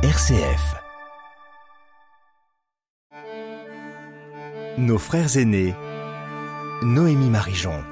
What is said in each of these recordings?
RCF. Nos frères aînés. Noémie Marijon.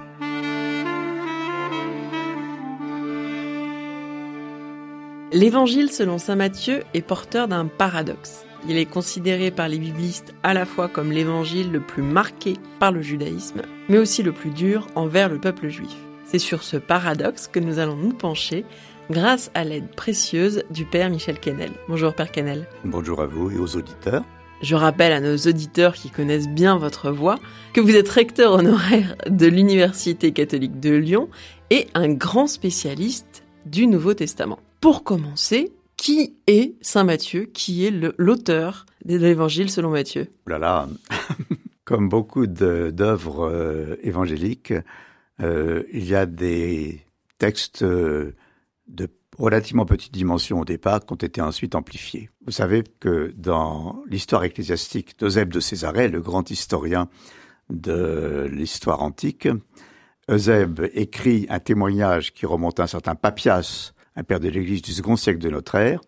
L'évangile selon saint Matthieu est porteur d'un paradoxe. Il est considéré par les biblistes à la fois comme l'évangile le plus marqué par le judaïsme, mais aussi le plus dur envers le peuple juif. C'est sur ce paradoxe que nous allons nous pencher grâce à l'aide précieuse du Père Michel Kennel. Bonjour Père Kennel. Bonjour à vous et aux auditeurs. Je rappelle à nos auditeurs qui connaissent bien votre voix que vous êtes recteur honoraire de l'Université catholique de Lyon et un grand spécialiste du Nouveau Testament. Pour commencer, qui est Saint Matthieu? Qui est l'auteur de l'Évangile selon Matthieu? Oh là là, comme beaucoup d'œuvres euh, évangéliques, euh, il y a des textes euh, de relativement petite dimension au départ qui ont été ensuite amplifiés. Vous savez que dans l'histoire ecclésiastique d'Eusèbe de Césarée, le grand historien de l'histoire antique, Eusèbe écrit un témoignage qui remonte à un certain Papias, un père de l'Église du second siècle de notre ère.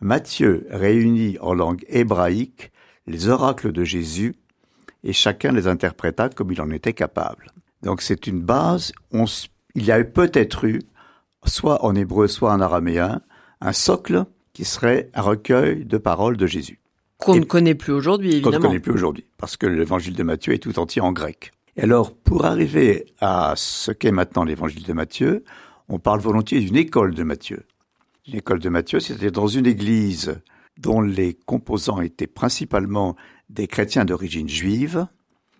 Matthieu réunit en langue hébraïque les oracles de Jésus et chacun les interpréta comme il en était capable. Donc c'est une base. Il y a peut-être eu, soit en hébreu, soit en araméen, un socle qui serait un recueil de paroles de Jésus. Qu'on ne connaît plus aujourd'hui, évidemment. Qu'on ne connaît plus aujourd'hui, parce que l'évangile de Matthieu est tout entier en grec. Et alors, pour arriver à ce qu'est maintenant l'évangile de Matthieu, on parle volontiers d'une école de Matthieu. Une école de Matthieu, c'était dans une église dont les composants étaient principalement des chrétiens d'origine juive,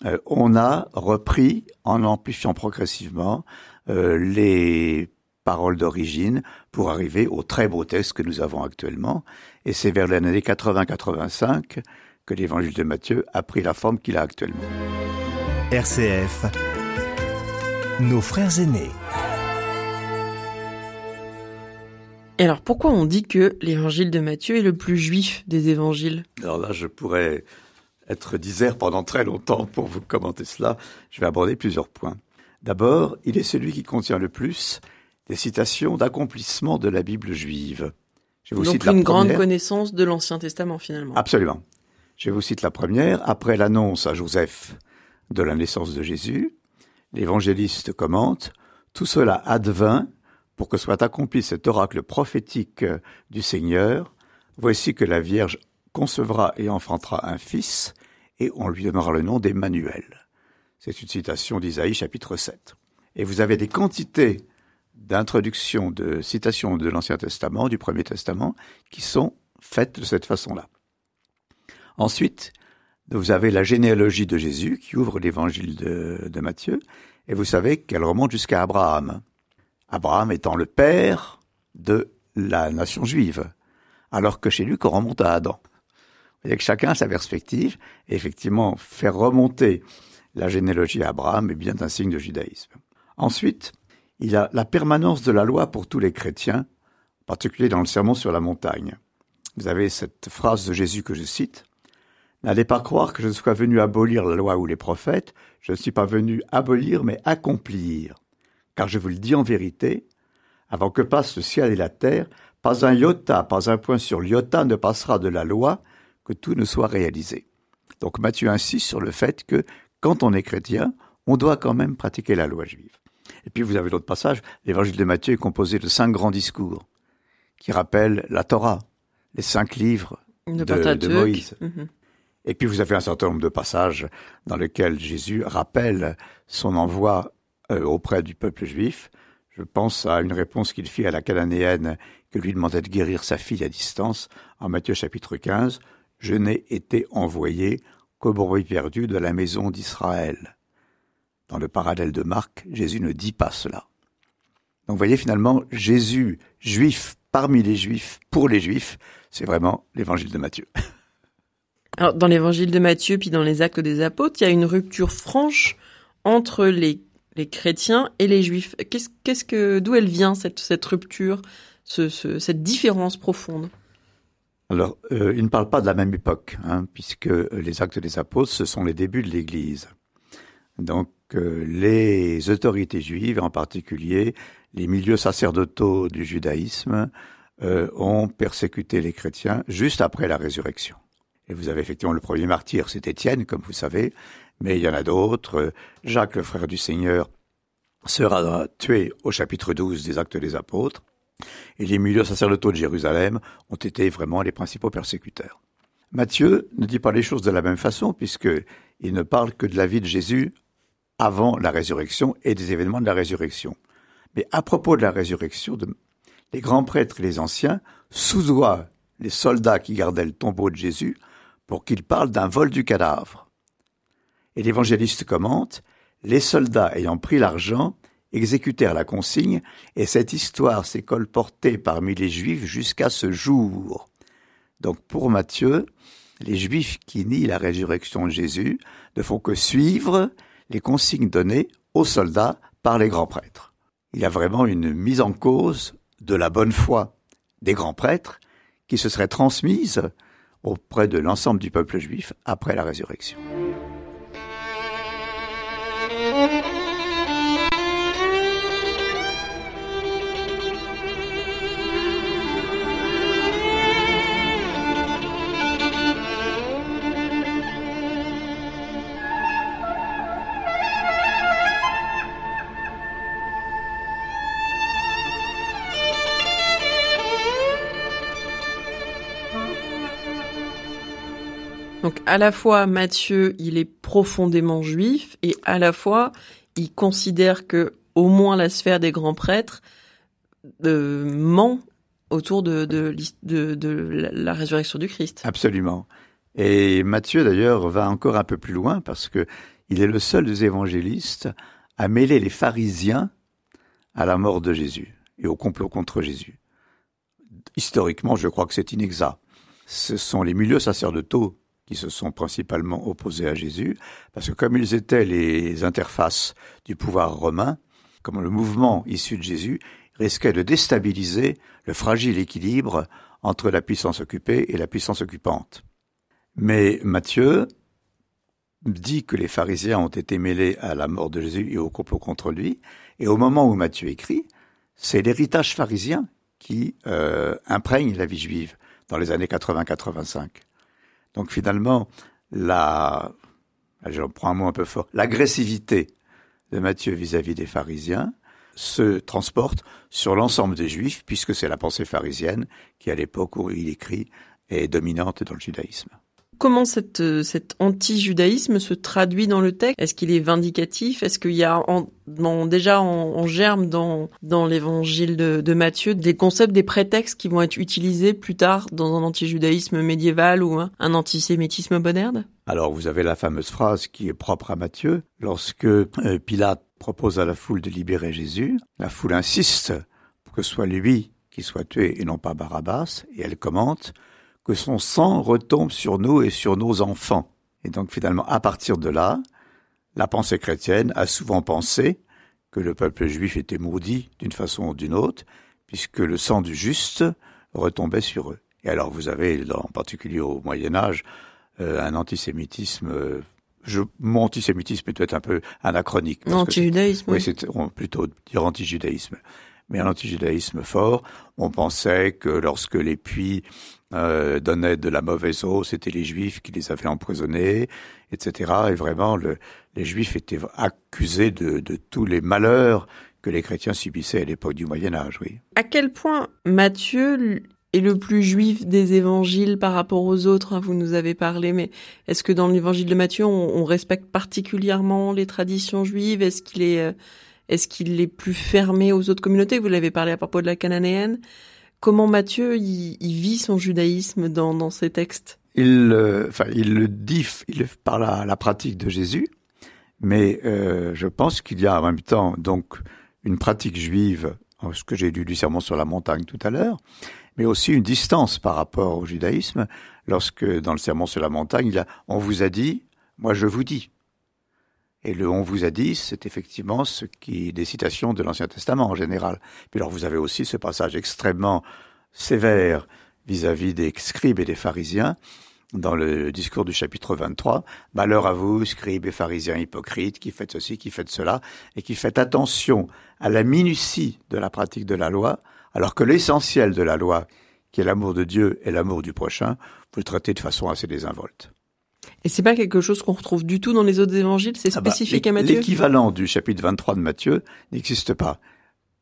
euh, on a repris, en amplifiant progressivement, euh, les paroles d'origine pour arriver au très beau texte que nous avons actuellement. Et c'est vers l'année 80-85 que l'évangile de Matthieu a pris la forme qu'il a actuellement. RCF, nos frères aînés. Et alors pourquoi on dit que l'évangile de Matthieu est le plus juif des évangiles? Alors là, je pourrais être disert pendant très longtemps pour vous commenter cela. Je vais aborder plusieurs points. D'abord, il est celui qui contient le plus des citations d'accomplissement de la Bible juive. Je vous Donc cite une grande connaissance de l'Ancien Testament finalement. Absolument. Je vous cite la première. Après l'annonce à Joseph de la naissance de Jésus, l'évangéliste commente Tout cela advint pour que soit accompli cet oracle prophétique du Seigneur. Voici que la Vierge concevra et enfantera un fils, et on lui donnera le nom d'Emmanuel. C'est une citation d'Isaïe chapitre 7. Et vous avez des quantités d'introductions, de citations de l'Ancien Testament, du Premier Testament, qui sont faites de cette façon-là. Ensuite, vous avez la généalogie de Jésus qui ouvre l'évangile de, de Matthieu, et vous savez qu'elle remonte jusqu'à Abraham. Abraham étant le père de la nation juive, alors que chez lui qu'on remonte à Adam. Vous voyez que chacun a sa perspective, et effectivement, faire remonter la généalogie à Abraham est bien un signe de judaïsme. Ensuite, il a la permanence de la loi pour tous les chrétiens, en particulier dans le sermon sur la montagne. Vous avez cette phrase de Jésus que je cite. N'allez pas croire que je sois venu abolir la loi ou les prophètes, je ne suis pas venu abolir mais accomplir. Car je vous le dis en vérité, avant que passe le ciel et la terre, pas un iota, pas un point sur l'iota ne passera de la loi que tout ne soit réalisé. Donc Matthieu insiste sur le fait que quand on est chrétien, on doit quand même pratiquer la loi juive. Et puis vous avez l'autre passage, l'évangile de Matthieu est composé de cinq grands discours qui rappellent la Torah, les cinq livres de, de Moïse. Mhm. Et puis vous avez un certain nombre de passages dans lesquels Jésus rappelle son envoi euh, auprès du peuple juif. Je pense à une réponse qu'il fit à la Cananéenne que lui demandait de guérir sa fille à distance en Matthieu chapitre 15. Je n'ai été envoyé qu'au bruit perdu de la maison d'Israël. Dans le parallèle de Marc, Jésus ne dit pas cela. Donc vous voyez finalement, Jésus, juif parmi les juifs, pour les juifs, c'est vraiment l'évangile de Matthieu. Alors dans l'évangile de Matthieu, puis dans les actes des apôtres, il y a une rupture franche entre les, les chrétiens et les juifs. Qu'est-ce, qu'est-ce que, d'où elle vient cette, cette rupture, ce, ce, cette différence profonde? Alors, euh, il ne parle pas de la même époque, hein, puisque les actes des apôtres, ce sont les débuts de l'Église. Donc, euh, les autorités juives, en particulier les milieux sacerdotaux du judaïsme, euh, ont persécuté les chrétiens juste après la résurrection. Et vous avez effectivement le premier martyr, c'est Étienne, comme vous savez, mais il y en a d'autres. Jacques, le frère du Seigneur, sera tué au chapitre 12 des Actes des Apôtres. Et les milieux sacerdotaux de Jérusalem ont été vraiment les principaux persécuteurs. Matthieu ne dit pas les choses de la même façon, puisqu'il ne parle que de la vie de Jésus avant la résurrection et des événements de la résurrection. Mais à propos de la résurrection, les grands prêtres et les anciens soudoient les soldats qui gardaient le tombeau de Jésus pour qu'ils parlent d'un vol du cadavre. Et l'évangéliste commente, les soldats ayant pris l'argent exécutèrent la consigne, et cette histoire s'est colportée parmi les Juifs jusqu'à ce jour. Donc pour Matthieu, les Juifs qui nient la résurrection de Jésus ne font que suivre les consignes données aux soldats par les grands prêtres. Il y a vraiment une mise en cause de la bonne foi des grands prêtres qui se serait transmise auprès de l'ensemble du peuple juif après la résurrection. Donc à la fois Matthieu, il est profondément juif et à la fois il considère que au moins la sphère des grands prêtres euh, ment autour de, de, la résurrection du Christ. Absolument. Et Matthieu d'ailleurs va encore un peu plus loin parce que il est le seul des évangélistes à mêler les pharisiens à la mort de Jésus et au complot contre Jésus. Historiquement, je crois que c'est inexact. Ce sont les milieux sacerdotaux qui se sont principalement opposés à Jésus, parce que comme ils étaient les interfaces du pouvoir romain, comme le mouvement issu de Jésus risquait de déstabiliser le fragile équilibre entre la puissance occupée et la puissance occupante. Mais Matthieu dit que les pharisiens ont été mêlés à la mort de Jésus et au complot contre lui, et au moment où Matthieu écrit, c'est l'héritage pharisien qui euh, imprègne la vie juive dans les années 80-85. Donc finalement, la, je prends un mot un peu fort, l'agressivité de Matthieu vis-à-vis des pharisiens se transporte sur l'ensemble des juifs, puisque c'est la pensée pharisienne qui, à l'époque où il écrit, est dominante dans le judaïsme. Comment euh, cet anti-judaïsme se traduit dans le texte? Est-ce qu'il est vindicatif? Est-ce qu'il y a déjà en, germe dans, l'évangile de, de, Matthieu des concepts, des prétextes qui vont être utilisés plus tard dans un anti-judaïsme médiéval ou un, antisémitisme moderne? Alors vous avez la fameuse phrase qui est propre à Matthieu. Lorsque euh, Pilate propose à la foule de libérer Jésus, la foule insiste pour que ce soit lui qui soit tué et non pas Barabbas, et elle commente que son sang retombe sur nous et sur nos enfants. Et donc finalement, à partir de là, la pensée chrétienne a souvent pensé que le peuple juif était maudit d'une façon ou d'une autre, puisque le sang du juste retombait sur eux. Et alors vous avez, en particulier au Moyen Âge, euh, un antisémitisme. Euh, je, mon antisémitisme est peut-être un peu anachronique. Anti-judaïsme. Oui, c'est plutôt dire anti-judaïsme. Mais un anti-judaïsme fort. On pensait que lorsque les puits euh, donnaient de la mauvaise eau, c'était les Juifs qui les avaient empoisonnés, etc. Et vraiment, le, les Juifs étaient accusés de, de tous les malheurs que les chrétiens subissaient à l'époque du Moyen Âge, oui. À quel point Matthieu est le plus juif des évangiles par rapport aux autres? Vous nous avez parlé, mais est-ce que dans l'évangile de Matthieu, on, on, respecte particulièrement les traditions juives? Est-ce qu'il est, euh, est-ce qu'il est plus fermé aux autres communautés? Vous l'avez parlé à propos de la cananéenne. Comment Matthieu il, vit son judaïsme dans, dans ses textes? Il, euh, enfin, il le dit il, par la, la pratique de Jésus, mais euh, je pense qu'il y a en même temps donc une pratique juive, ce que j'ai lu du sermon sur la montagne tout à l'heure, mais aussi une distance par rapport au judaïsme, lorsque dans le sermon sur la montagne, il a, on vous a dit, moi je vous dis. Et le on vous a dit, c'est effectivement ce qui des citations de l'Ancien Testament en général. Puis alors vous avez aussi ce passage extrêmement sévère vis-à-vis des scribes et des pharisiens dans le discours du chapitre 23. Malheur à vous, scribes et pharisiens hypocrites, qui faites ceci, qui faites cela, et qui faites attention à la minutie de la pratique de la loi, Alors que l'essentiel de la loi, qui est l'amour de Dieu et l'amour du prochain, vous le traitez de façon assez désinvolte. Et c'est pas quelque chose qu'on retrouve du tout dans les autres évangiles, c'est Ah bah, spécifique à Matthieu? L'équivalent du chapitre 23 de Matthieu n'existe pas.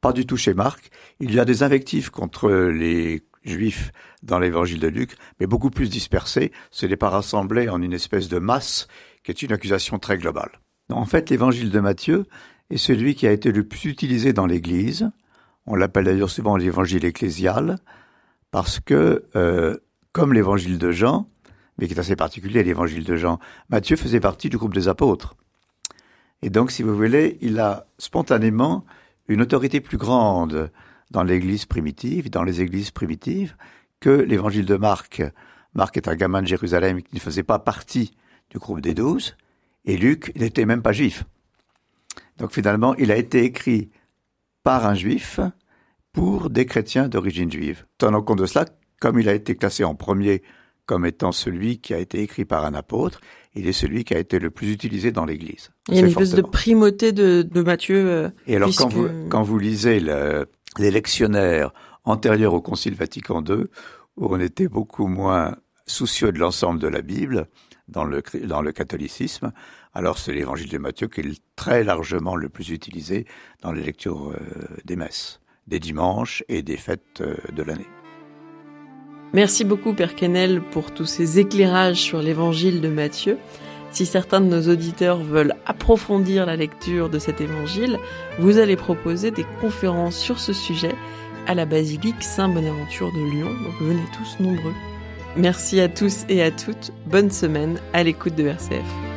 Pas du tout chez Marc. Il y a des invectives contre les juifs dans l'évangile de Luc, mais beaucoup plus dispersées. Ce n'est pas rassemblé en une espèce de masse qui est une accusation très globale. En fait, l'évangile de Matthieu est celui qui a été le plus utilisé dans l'Église. On l'appelle d'ailleurs souvent l'évangile ecclésial, parce que, euh, comme l'évangile de Jean, mais qui est assez particulier, l'évangile de Jean, Matthieu faisait partie du groupe des apôtres. Et donc, si vous voulez, il a spontanément une autorité plus grande dans l'Église primitive, dans les églises primitives, que l'évangile de Marc. Marc est un gamin de Jérusalem qui ne faisait pas partie du groupe des douze, et Luc n'était même pas juif. Donc finalement, il a été écrit par un juif pour des chrétiens d'origine juive. Tenant compte de cela, comme il a été classé en premier comme étant celui qui a été écrit par un apôtre, il est celui qui a été le plus utilisé dans l'Église. Il y a une espèce de primauté de, de Matthieu. euh, Et alors, quand, vous, quand vous lisez le- les lectionnaires antérieurs au Concile Vatican II, où on était beaucoup moins soucieux de l'ensemble de la Bible dans le, dans le catholicisme, alors c'est l'évangile de Matthieu qui est très largement le plus utilisé dans les lectures euh, des messes, des dimanches et des fêtes euh, de l'année. Merci beaucoup Père Quesnel pour tous ces éclairages sur l'évangile de Matthieu. Si certains de nos auditeurs veulent approfondir la lecture de cet évangile, vous allez proposer des conférences sur ce sujet à la basilique Saint-Bonaventure de Lyon, donc venez tous nombreux. Merci à tous et à toutes, bonne semaine à l'écoute de RCF.